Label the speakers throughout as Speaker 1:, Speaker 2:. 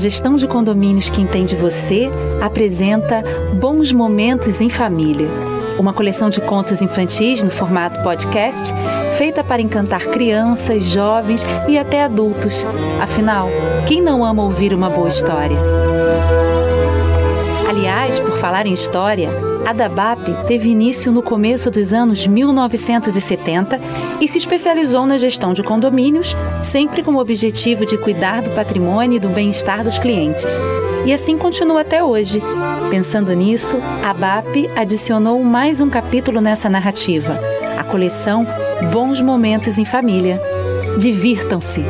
Speaker 1: gestão de condomínios que entende você apresenta Bons Momentos em Família, uma coleção de contos infantis no formato podcast, feita para encantar crianças, jovens e até adultos. Afinal, quem não ama ouvir uma boa história? Aliás, por falar em história, a DABAP teve início no começo dos anos 1970 e se especializou na gestão de condomínios, sempre com o objetivo de cuidar do patrimônio e do bem-estar dos clientes. E assim continua até hoje. Pensando nisso, a BAP adicionou mais um capítulo nessa narrativa, a coleção Bons Momentos em Família. Divirtam-se!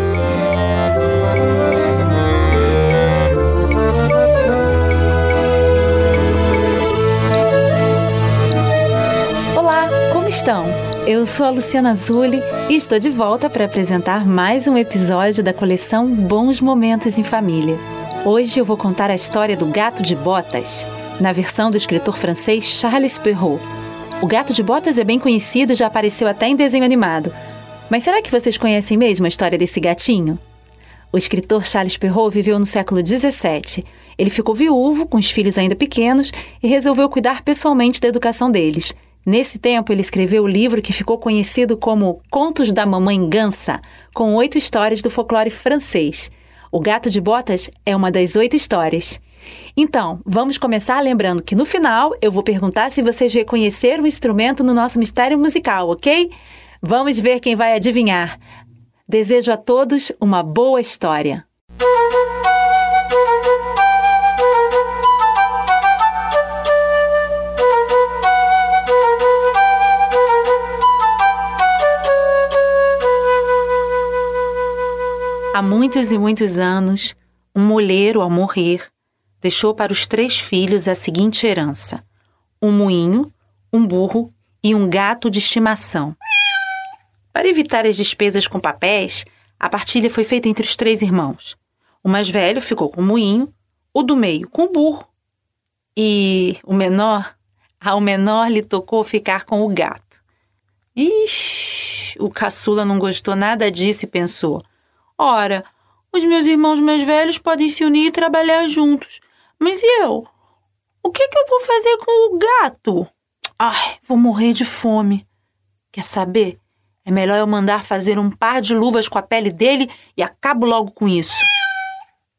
Speaker 1: Eu sou a Luciana Zulli e estou de volta para apresentar mais um episódio da coleção Bons Momentos em Família. Hoje eu vou contar a história do Gato de Botas, na versão do escritor francês Charles Perrault. O Gato de Botas é bem conhecido e já apareceu até em desenho animado. Mas será que vocês conhecem mesmo a história desse gatinho? O escritor Charles Perrault viveu no século XVII. Ele ficou viúvo, com os filhos ainda pequenos, e resolveu cuidar pessoalmente da educação deles – Nesse tempo, ele escreveu o livro que ficou conhecido como Contos da Mamãe Gansa, com oito histórias do folclore francês. O Gato de Botas é uma das oito histórias. Então, vamos começar lembrando que no final eu vou perguntar se vocês reconheceram o instrumento no nosso mistério musical, ok? Vamos ver quem vai adivinhar. Desejo a todos uma boa história. Há muitos e muitos anos, um molheiro, ao morrer, deixou para os três filhos a seguinte herança: um moinho, um burro e um gato de estimação. Para evitar as despesas com papéis, a partilha foi feita entre os três irmãos. O mais velho ficou com o moinho, o do meio com o burro e o menor, ao menor lhe tocou ficar com o gato. Ixi, o caçula não gostou nada disso e pensou: Ora, os meus irmãos mais velhos podem se unir e trabalhar juntos. Mas e eu? O que, que eu vou fazer com o gato? Ai, vou morrer de fome. Quer saber? É melhor eu mandar fazer um par de luvas com a pele dele e acabo logo com isso.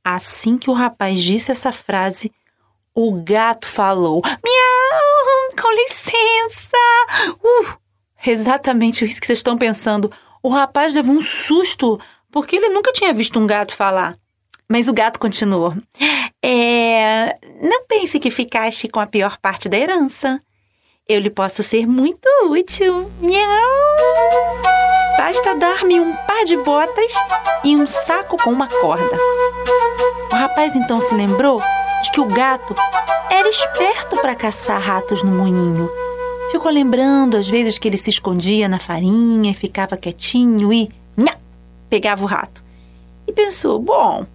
Speaker 1: Assim que o rapaz disse essa frase, o gato falou: Miau, com licença! Uh, exatamente isso que vocês estão pensando. O rapaz levou um susto porque ele nunca tinha visto um gato falar. Mas o gato continuou. É, não pense que ficaste com a pior parte da herança. Eu lhe posso ser muito útil. Miau! Basta dar-me um par de botas e um saco com uma corda. O rapaz então se lembrou de que o gato era esperto para caçar ratos no moinho. Ficou lembrando as vezes que ele se escondia na farinha e ficava quietinho e pegava o rato. E pensou: bom,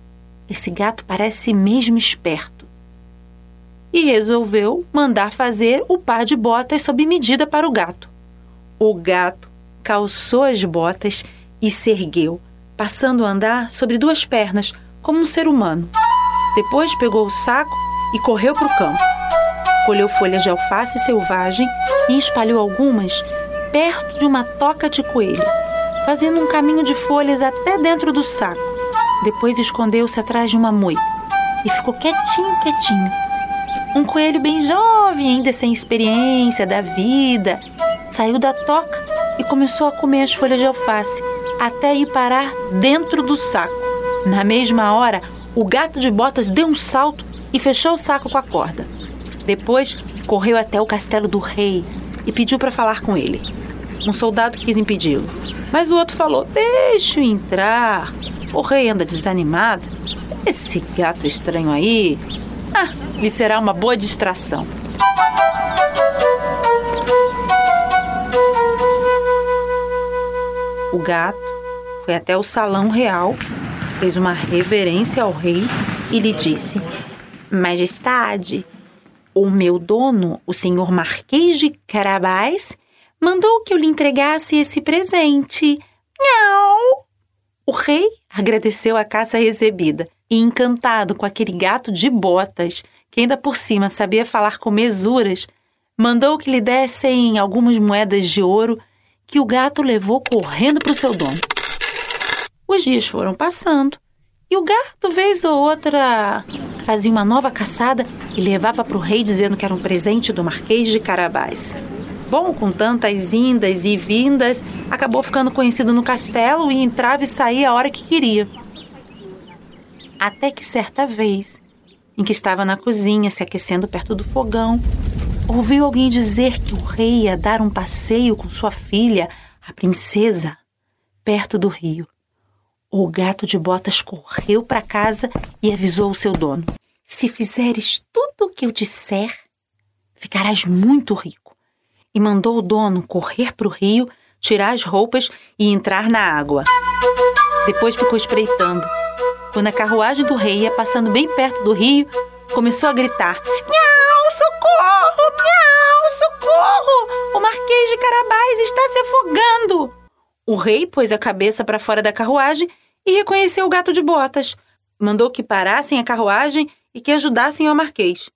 Speaker 1: esse gato parece mesmo esperto. E resolveu mandar fazer o par de botas sob medida para o gato. O gato calçou as botas e se ergueu, passando a andar sobre duas pernas, como um ser humano. Depois pegou o saco e correu para o campo. Colheu folhas de alface selvagem e espalhou algumas perto de uma toca de coelho fazendo um caminho de folhas até dentro do saco. Depois escondeu-se atrás de uma moita e ficou quietinho, quietinho. Um coelho bem jovem, ainda sem experiência da vida, saiu da toca e começou a comer as folhas de alface até ir parar dentro do saco. Na mesma hora, o gato de botas deu um salto e fechou o saco com a corda. Depois, correu até o castelo do rei e pediu para falar com ele. Um soldado quis impedi-lo. Mas o outro falou: Deixa eu entrar. O rei anda desanimado. Esse gato estranho aí. Ah, lhe será uma boa distração. O gato foi até o salão real, fez uma reverência ao rei e lhe disse: Majestade, o meu dono, o senhor Marquês de Carabás, mandou que eu lhe entregasse esse presente. Nhau! O rei agradeceu a caça recebida E encantado com aquele gato de botas, que ainda por cima sabia falar com mesuras, mandou que lhe dessem algumas moedas de ouro que o gato levou correndo para o seu dono. Os dias foram passando e o gato, vez ou outra, fazia uma nova caçada e levava para o rei dizendo que era um presente do Marquês de Carabás. Bom, com tantas indas e vindas, acabou ficando conhecido no castelo e entrava e saía a hora que queria. Até que certa vez, em que estava na cozinha se aquecendo perto do fogão, ouviu alguém dizer que o rei ia dar um passeio com sua filha, a princesa, perto do rio. O gato de botas correu para casa e avisou o seu dono: Se fizeres tudo o que eu disser, ficarás muito rico. E mandou o dono correr para o rio, tirar as roupas e entrar na água. Depois ficou espreitando. Quando a carruagem do rei ia passando bem perto do rio, começou a gritar: Miau, socorro! Miau, socorro! O Marquês de Carabás está se afogando! O rei pôs a cabeça para fora da carruagem e reconheceu o gato de botas. Mandou que parassem a carruagem e que ajudassem ao marquês.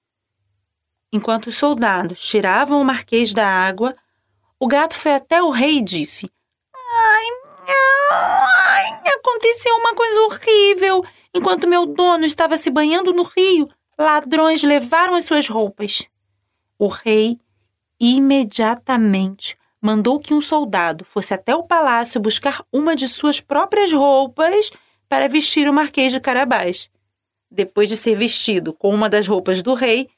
Speaker 1: Enquanto os soldados tiravam o marquês da água, o gato foi até o rei e disse: Ai, ai, aconteceu uma coisa horrível. Enquanto meu dono estava se banhando no rio, ladrões levaram as suas roupas. O rei imediatamente mandou que um soldado fosse até o palácio buscar uma de suas próprias roupas para vestir o Marquês de Carabás. Depois de ser vestido com uma das roupas do rei,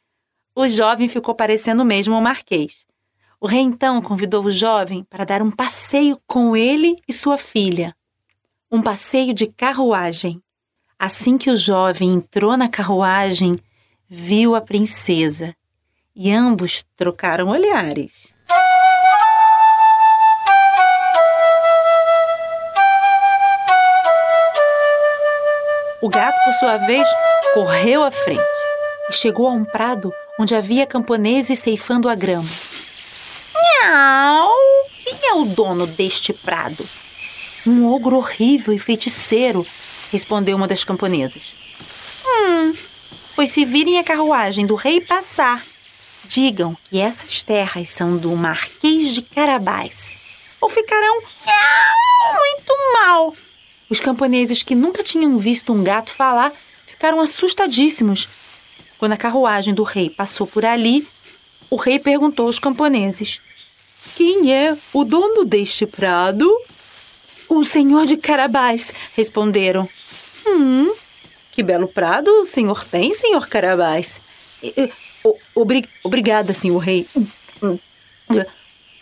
Speaker 1: o jovem ficou parecendo mesmo o Marquês. O rei então convidou o jovem para dar um passeio com ele e sua filha. Um passeio de carruagem. Assim que o jovem entrou na carruagem, viu a princesa e ambos trocaram olhares. O gato, por sua vez, correu à frente e chegou a um prado onde havia camponeses ceifando a grama. Miau! Quem é o dono deste prado? Um ogro horrível e feiticeiro, respondeu uma das camponesas. Hum, pois se virem a carruagem do rei passar, digam que essas terras são do Marquês de Carabás, ou ficarão muito mal os camponeses que nunca tinham visto um gato falar ficaram assustadíssimos. Quando a carruagem do rei passou por ali, o rei perguntou aos camponeses: Quem é o dono deste prado? O senhor de Carabás, responderam. Hum, que belo prado o senhor tem, senhor Carabás. Obri obrigada, senhor rei. Hum, hum.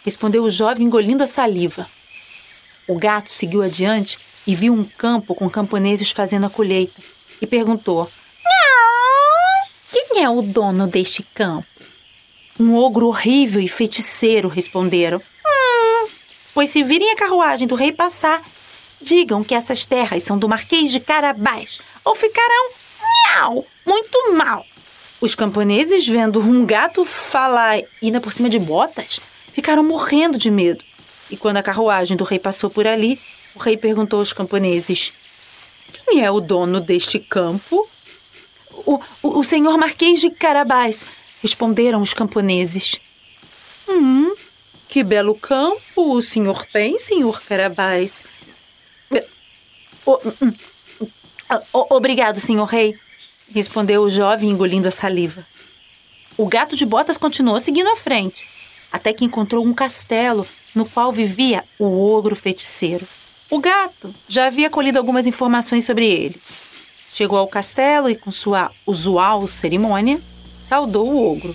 Speaker 1: Respondeu o jovem engolindo a saliva. O gato seguiu adiante e viu um campo com camponeses fazendo a colheita e perguntou: Quem é o dono deste campo? Um ogro horrível e feiticeiro, responderam. Hum, pois se virem a carruagem do rei passar, digam que essas terras são do Marquês de Carabás, ou ficarão miau, muito mal. Os camponeses, vendo um gato falar ainda por cima de botas, ficaram morrendo de medo. E quando a carruagem do rei passou por ali, o rei perguntou aos camponeses: Quem é o dono deste campo? O, o, senhor Marquês de Carabás, responderam os camponeses. Hum, que belo campo o senhor tem, senhor Carabás. Hum, obrigado, senhor rei, respondeu o jovem engolindo a saliva. O gato de botas continuou seguindo à frente, até que encontrou um castelo no qual vivia o ogro feiticeiro. O gato já havia colhido algumas informações sobre ele. Chegou ao castelo e, com sua usual cerimônia, saudou o ogro,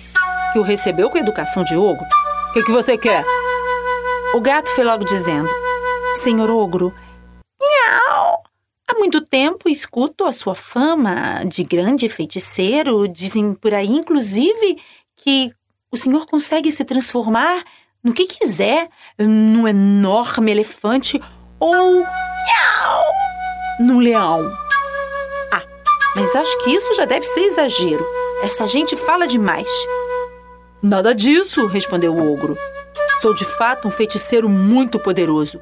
Speaker 1: que o recebeu com educação de ogro. O que, que você quer? O gato foi logo dizendo: Senhor ogro, miau! Há muito tempo escuto a sua fama de grande feiticeiro. Dizem por aí, inclusive, que o senhor consegue se transformar no que quiser, num enorme elefante ou num leão. Mas acho que isso já deve ser exagero. Essa gente fala demais. Nada disso, respondeu o ogro. Sou de fato um feiticeiro muito poderoso.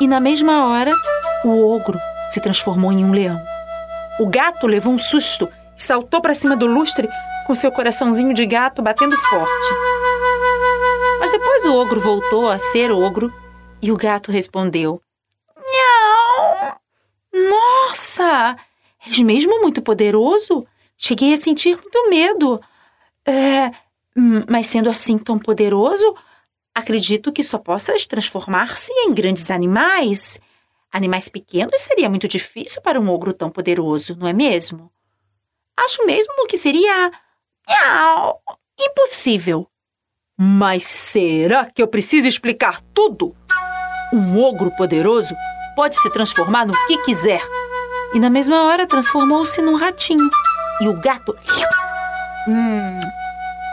Speaker 1: E na mesma hora, o ogro se transformou em um leão. O gato levou um susto e saltou para cima do lustre com seu coraçãozinho de gato batendo forte. Mas depois o ogro voltou a ser ogro e o gato respondeu: Nhau! Nossa! És mesmo muito poderoso? Cheguei a sentir muito medo. É, hum, mas sendo assim tão poderoso, acredito que só possas transformar-se em grandes animais. Animais pequenos seria muito difícil para um ogro tão poderoso, não é mesmo? Acho mesmo que seria. impossível. Mas será que eu preciso explicar tudo? Um ogro poderoso pode se transformar no que quiser. E na mesma hora transformou-se num ratinho. E o gato. Hum,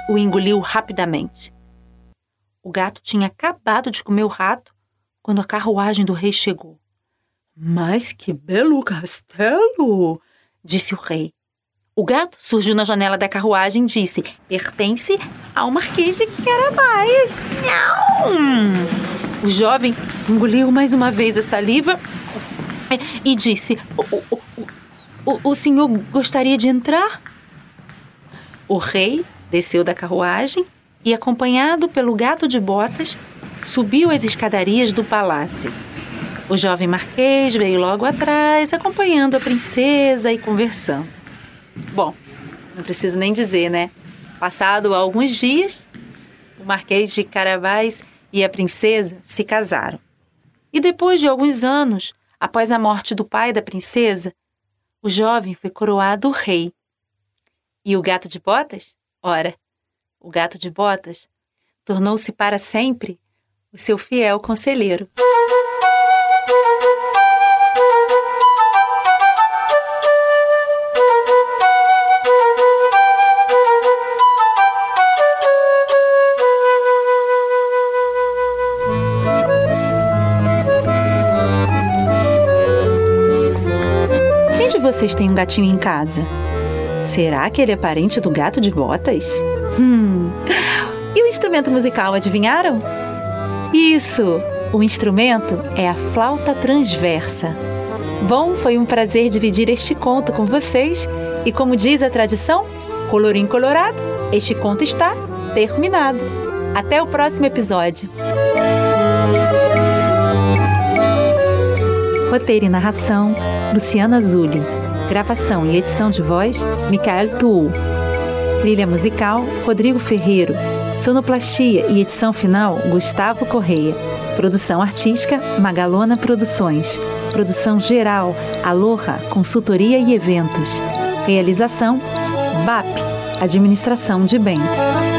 Speaker 1: o engoliu rapidamente. O gato tinha acabado de comer o rato quando a carruagem do rei chegou. Mas que belo castelo! disse o rei. O gato surgiu na janela da carruagem e disse: Pertence ao Marquês de Carabás. O jovem engoliu mais uma vez a saliva e disse: o, o, o, o senhor gostaria de entrar? O rei desceu da carruagem e, acompanhado pelo gato de botas, subiu as escadarias do palácio. O jovem marquês veio logo atrás, acompanhando a princesa e conversando. Bom, não preciso nem dizer, né? Passado alguns dias, o marquês de Carabás e a princesa se casaram. E depois de alguns anos, após a morte do pai da princesa, o jovem foi coroado rei. E o gato de botas? Ora, o gato de botas tornou-se para sempre o seu fiel conselheiro. Vocês tem um gatinho em casa? Será que ele é parente do gato de botas? Hum. E o instrumento musical, adivinharam? Isso! O instrumento é a flauta transversa. Bom, foi um prazer dividir este conto com vocês. E como diz a tradição, colorim colorado, este conto está terminado. Até o próximo episódio. Roteiro e narração: Luciana Zulli. Gravação e edição de voz: Micael Tuul. Trilha musical: Rodrigo Ferreiro. Sonoplastia e edição final: Gustavo Correia. Produção artística: Magalona Produções. Produção geral: Aloha Consultoria e Eventos. Realização: BAP Administração de Bens.